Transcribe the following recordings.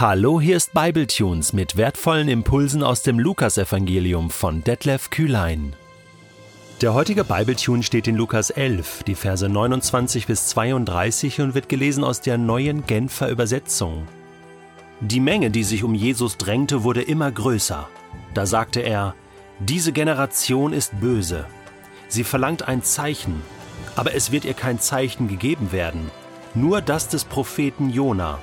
Hallo, hier ist Bibletunes mit wertvollen Impulsen aus dem Lukasevangelium von Detlef Kühlein. Der heutige Bibletune steht in Lukas 11, die Verse 29 bis 32 und wird gelesen aus der neuen Genfer Übersetzung. Die Menge, die sich um Jesus drängte, wurde immer größer. Da sagte er, diese Generation ist böse. Sie verlangt ein Zeichen, aber es wird ihr kein Zeichen gegeben werden, nur das des Propheten Jona.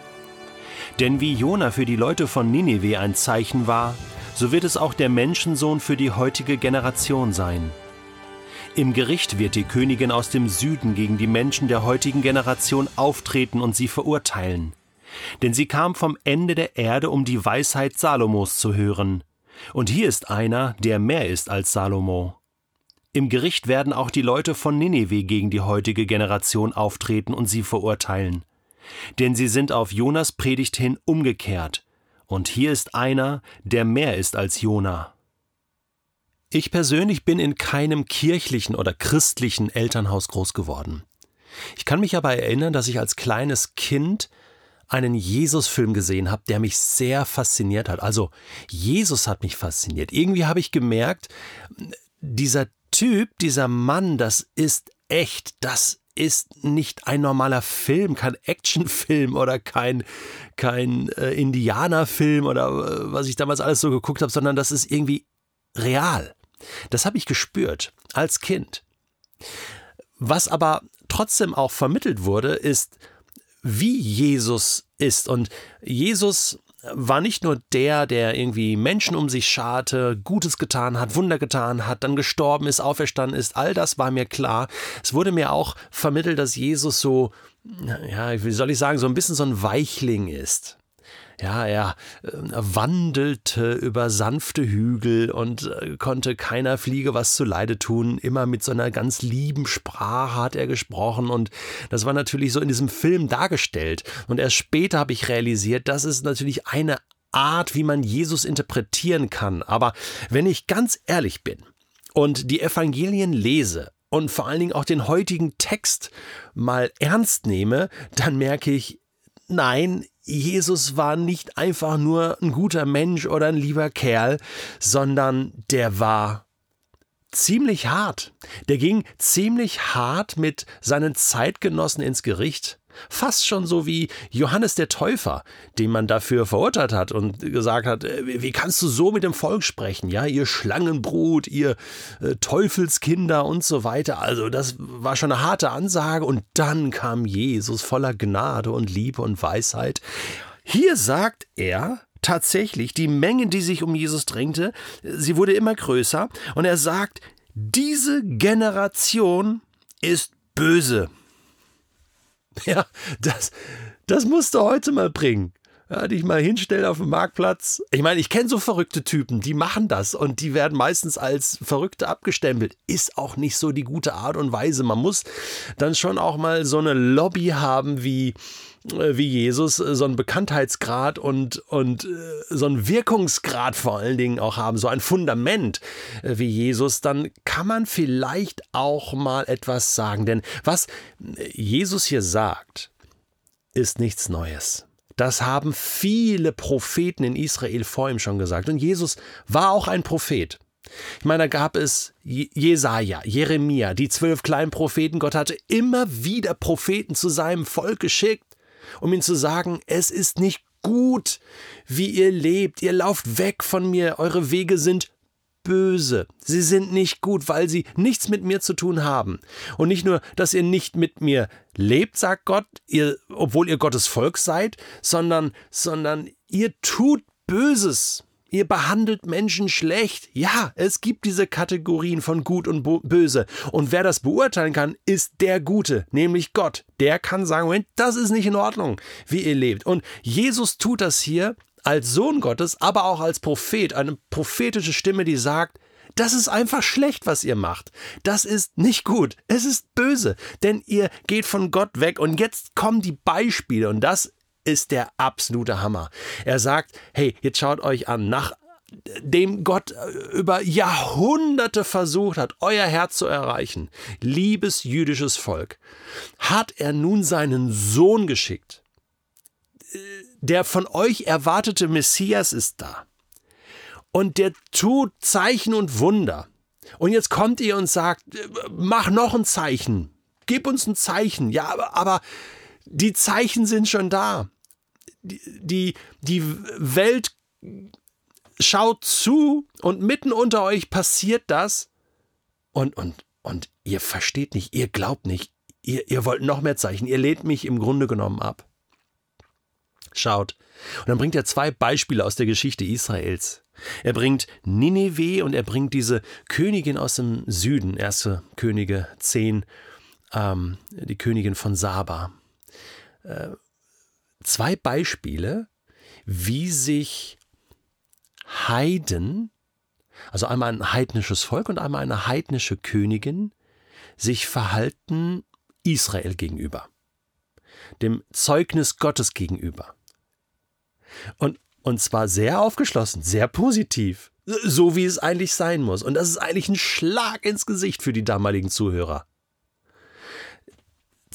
Denn wie Jona für die Leute von Ninive ein Zeichen war, so wird es auch der Menschensohn für die heutige Generation sein. Im Gericht wird die Königin aus dem Süden gegen die Menschen der heutigen Generation auftreten und sie verurteilen. Denn sie kam vom Ende der Erde, um die Weisheit Salomos zu hören. Und hier ist einer, der mehr ist als Salomo. Im Gericht werden auch die Leute von Ninive gegen die heutige Generation auftreten und sie verurteilen denn sie sind auf Jonas Predigt hin umgekehrt, und hier ist einer, der mehr ist als Jona. Ich persönlich bin in keinem kirchlichen oder christlichen Elternhaus groß geworden. Ich kann mich aber erinnern, dass ich als kleines Kind einen Jesus-Film gesehen habe, der mich sehr fasziniert hat. Also Jesus hat mich fasziniert. Irgendwie habe ich gemerkt, dieser Typ, dieser Mann, das ist echt, das ist nicht ein normaler Film, kein Actionfilm oder kein, kein äh, Indianerfilm oder äh, was ich damals alles so geguckt habe, sondern das ist irgendwie real. Das habe ich gespürt als Kind. Was aber trotzdem auch vermittelt wurde, ist, wie Jesus ist. Und Jesus war nicht nur der, der irgendwie Menschen um sich scharte, Gutes getan hat, Wunder getan hat, dann gestorben ist, auferstanden ist, all das war mir klar. Es wurde mir auch vermittelt, dass Jesus so, ja, wie soll ich sagen, so ein bisschen so ein Weichling ist. Ja, er äh, wandelte über sanfte Hügel und äh, konnte keiner Fliege was zuleide tun. Immer mit so einer ganz lieben Sprache hat er gesprochen und das war natürlich so in diesem Film dargestellt. Und erst später habe ich realisiert, das ist natürlich eine Art, wie man Jesus interpretieren kann. Aber wenn ich ganz ehrlich bin und die Evangelien lese und vor allen Dingen auch den heutigen Text mal ernst nehme, dann merke ich, nein, Jesus war nicht einfach nur ein guter Mensch oder ein lieber Kerl, sondern der war ziemlich hart. Der ging ziemlich hart mit seinen Zeitgenossen ins Gericht. Fast schon so wie Johannes der Täufer, den man dafür verurteilt hat und gesagt hat, äh, wie kannst du so mit dem Volk sprechen? Ja, ihr Schlangenbrut, ihr äh, Teufelskinder und so weiter. Also das war schon eine harte Ansage und dann kam Jesus voller Gnade und Liebe und Weisheit. Hier sagt er, tatsächlich die Menge, die sich um Jesus drängte, sie wurde immer größer und er sagt, diese Generation ist böse. Ja, das, das musst du heute mal bringen. Ja, dich mal hinstellen auf dem Marktplatz. Ich meine, ich kenne so verrückte Typen, die machen das und die werden meistens als Verrückte abgestempelt. Ist auch nicht so die gute Art und Weise. Man muss dann schon auch mal so eine Lobby haben wie, äh, wie Jesus, so einen Bekanntheitsgrad und, und äh, so einen Wirkungsgrad vor allen Dingen auch haben, so ein Fundament äh, wie Jesus, dann kann man vielleicht auch mal etwas sagen. Denn was Jesus hier sagt, ist nichts Neues. Das haben viele Propheten in Israel vor ihm schon gesagt. Und Jesus war auch ein Prophet. Ich meine, da gab es Jesaja, Jeremia, die zwölf kleinen Propheten. Gott hatte immer wieder Propheten zu seinem Volk geschickt, um ihnen zu sagen, es ist nicht gut, wie ihr lebt. Ihr lauft weg von mir. Eure Wege sind böse. Sie sind nicht gut, weil sie nichts mit mir zu tun haben. Und nicht nur, dass ihr nicht mit mir lebt, sagt Gott, ihr, obwohl ihr Gottes Volk seid, sondern, sondern ihr tut Böses. Ihr behandelt Menschen schlecht. Ja, es gibt diese Kategorien von gut und böse. Und wer das beurteilen kann, ist der Gute, nämlich Gott. Der kann sagen, Moment, das ist nicht in Ordnung, wie ihr lebt. Und Jesus tut das hier als Sohn Gottes, aber auch als Prophet, eine prophetische Stimme, die sagt, das ist einfach schlecht, was ihr macht. Das ist nicht gut. Es ist böse, denn ihr geht von Gott weg und jetzt kommen die Beispiele und das ist der absolute Hammer. Er sagt, hey, jetzt schaut euch an, nach dem Gott über Jahrhunderte versucht hat, euer Herz zu erreichen, liebes jüdisches Volk, hat er nun seinen Sohn geschickt der von euch erwartete Messias ist da. Und der tut Zeichen und Wunder. Und jetzt kommt ihr und sagt, mach noch ein Zeichen. Gib uns ein Zeichen. Ja, aber, aber die Zeichen sind schon da. Die, die, die Welt schaut zu und mitten unter euch passiert das. Und, und, und ihr versteht nicht, ihr glaubt nicht, ihr, ihr wollt noch mehr Zeichen, ihr lehnt mich im Grunde genommen ab. Schaut. Und dann bringt er zwei Beispiele aus der Geschichte Israels. Er bringt Nineveh und er bringt diese Königin aus dem Süden, erste Könige 10, ähm, die Königin von Saba. Äh, zwei Beispiele, wie sich Heiden, also einmal ein heidnisches Volk und einmal eine heidnische Königin, sich verhalten Israel gegenüber, dem Zeugnis Gottes gegenüber. Und, und zwar sehr aufgeschlossen, sehr positiv, so wie es eigentlich sein muss. Und das ist eigentlich ein Schlag ins Gesicht für die damaligen Zuhörer.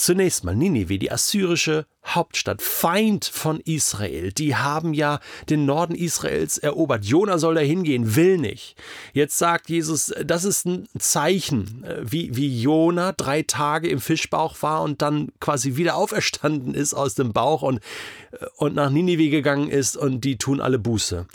Zunächst mal Ninive, die assyrische Hauptstadt, Feind von Israel. Die haben ja den Norden Israels erobert. Jona soll da hingehen, will nicht. Jetzt sagt Jesus, das ist ein Zeichen, äh, wie, wie Jona drei Tage im Fischbauch war und dann quasi wieder auferstanden ist aus dem Bauch und, äh, und nach Ninive gegangen ist und die tun alle Buße.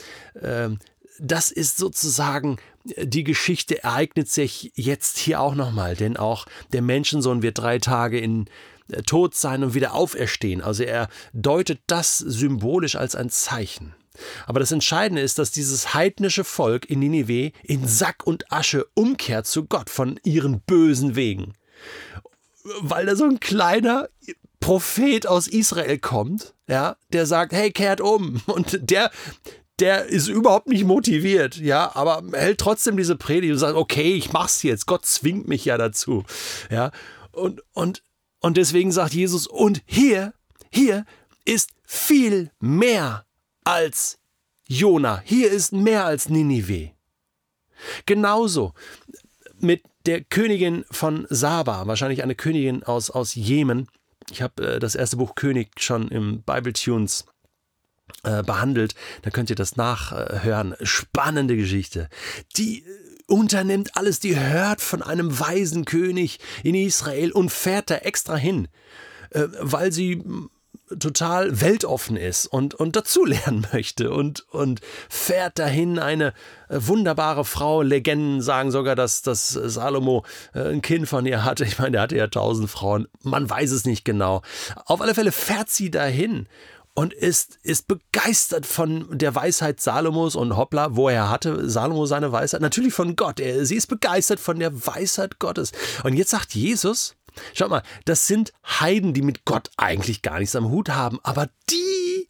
Ähm, das ist sozusagen die Geschichte ereignet sich jetzt hier auch nochmal, denn auch der Menschensohn wird drei Tage in äh, Tod sein und wieder auferstehen. Also er deutet das symbolisch als ein Zeichen. Aber das Entscheidende ist, dass dieses heidnische Volk in Ninive in Sack und Asche umkehrt zu Gott von ihren bösen Wegen. Weil da so ein kleiner Prophet aus Israel kommt, ja, der sagt, hey, kehrt um. Und der, der ist überhaupt nicht motiviert, ja, aber hält trotzdem diese Predigt und sagt, okay, ich mach's jetzt, Gott zwingt mich ja dazu, ja, und, und, und deswegen sagt Jesus, und hier, hier ist viel mehr als Jona, hier ist mehr als Ninive. Genauso mit der Königin von Saba, wahrscheinlich eine Königin aus, aus Jemen. Ich habe äh, das erste Buch König schon im Bible Tunes äh, behandelt. Da könnt ihr das nachhören. Spannende Geschichte. Die äh, unternimmt alles, die hört von einem weisen König in Israel und fährt da extra hin, äh, weil sie total weltoffen ist und, und dazulernen möchte und, und fährt dahin eine wunderbare Frau. Legenden sagen sogar, dass, dass Salomo ein Kind von ihr hatte. Ich meine, der hatte ja tausend Frauen. Man weiß es nicht genau. Auf alle Fälle fährt sie dahin und ist, ist begeistert von der Weisheit Salomos und hoppla, woher hatte Salomo seine Weisheit? Natürlich von Gott. Er, sie ist begeistert von der Weisheit Gottes. Und jetzt sagt Jesus, schaut mal, das sind Heiden, die mit Gott eigentlich gar nichts am Hut haben, aber die,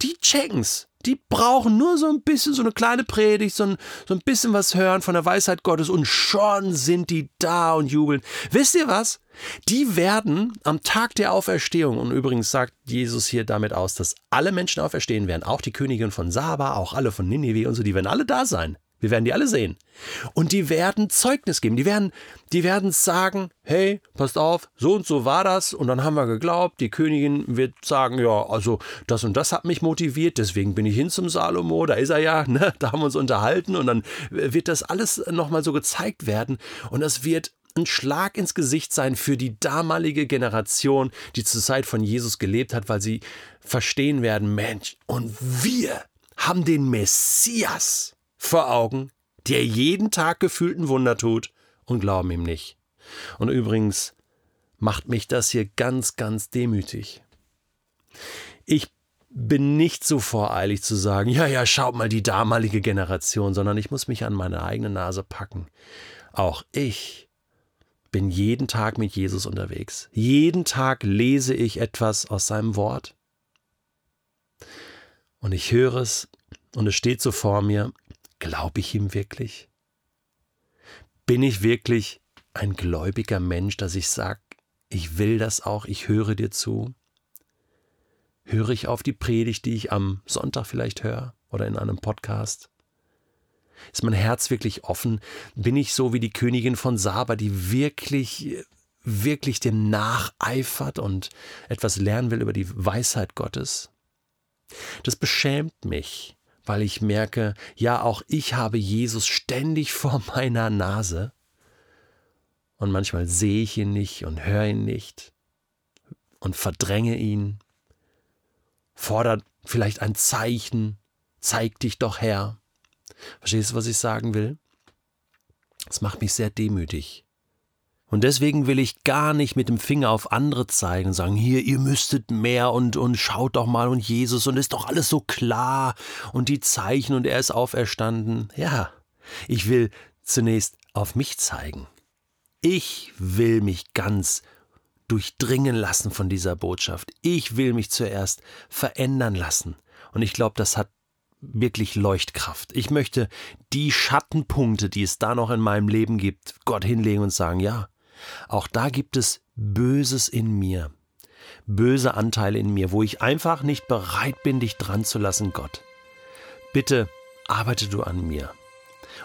die checken's. Die brauchen nur so ein bisschen, so eine kleine Predigt, so ein, so ein bisschen was hören von der Weisheit Gottes und schon sind die da und jubeln. Wisst ihr was? Die werden am Tag der Auferstehung, und übrigens sagt Jesus hier damit aus, dass alle Menschen auferstehen werden, auch die Königin von Saba, auch alle von Ninive und so, die werden alle da sein. Wir werden die alle sehen. Und die werden Zeugnis geben. Die werden, die werden sagen, hey, passt auf, so und so war das. Und dann haben wir geglaubt, die Königin wird sagen, ja, also das und das hat mich motiviert, deswegen bin ich hin zum Salomo, da ist er ja, ne? da haben wir uns unterhalten. Und dann wird das alles nochmal so gezeigt werden. Und das wird ein Schlag ins Gesicht sein für die damalige Generation, die zur Zeit von Jesus gelebt hat, weil sie verstehen werden, Mensch, und wir haben den Messias vor Augen, der jeden Tag gefühlten Wunder tut und glauben ihm nicht. Und übrigens macht mich das hier ganz, ganz demütig. Ich bin nicht so voreilig zu sagen, ja, ja, schaut mal die damalige Generation, sondern ich muss mich an meine eigene Nase packen. Auch ich bin jeden Tag mit Jesus unterwegs. Jeden Tag lese ich etwas aus seinem Wort. Und ich höre es und es steht so vor mir. Glaube ich ihm wirklich? Bin ich wirklich ein gläubiger Mensch, dass ich sage, ich will das auch, ich höre dir zu? Höre ich auf die Predigt, die ich am Sonntag vielleicht höre oder in einem Podcast? Ist mein Herz wirklich offen? Bin ich so wie die Königin von Saba, die wirklich, wirklich dem nacheifert und etwas lernen will über die Weisheit Gottes? Das beschämt mich, weil ich merke, ja, auch ich habe Jesus ständig vor meiner Nase. Und manchmal sehe ich ihn nicht und höre ihn nicht und verdränge ihn, fordert vielleicht ein Zeichen, zeig dich doch Herr. Verstehst du, was ich sagen will? Das macht mich sehr demütig. Und deswegen will ich gar nicht mit dem Finger auf andere zeigen und sagen, hier, ihr müsstet mehr und, und schaut doch mal und Jesus und ist doch alles so klar und die Zeichen und er ist auferstanden. Ja, ich will zunächst auf mich zeigen. Ich will mich ganz durchdringen lassen von dieser Botschaft. Ich will mich zuerst verändern lassen. Und ich glaube, das hat wirklich Leuchtkraft. Ich möchte die Schattenpunkte, die es da noch in meinem Leben gibt, Gott hinlegen und sagen, ja, auch da gibt es Böses in mir, böse Anteile in mir, wo ich einfach nicht bereit bin, dich dran zu lassen, Gott. Bitte arbeite du an mir.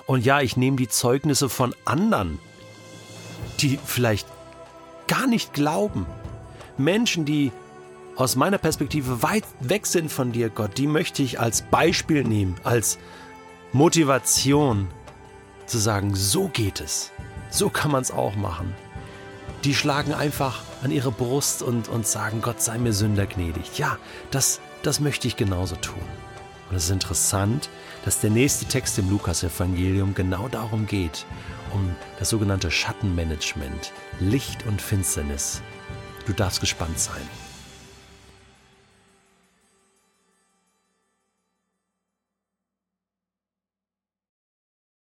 Und ja, ich nehme die Zeugnisse von anderen, die vielleicht gar nicht glauben. Menschen, die aus meiner Perspektive weit weg sind von dir, Gott, die möchte ich als Beispiel nehmen, als Motivation zu sagen, so geht es. So kann man es auch machen. Die schlagen einfach an ihre Brust und, und sagen, Gott sei mir Sünder gnädig. Ja, das, das möchte ich genauso tun. Und es ist interessant, dass der nächste Text im Lukas-Evangelium genau darum geht, um das sogenannte Schattenmanagement, Licht und Finsternis. Du darfst gespannt sein.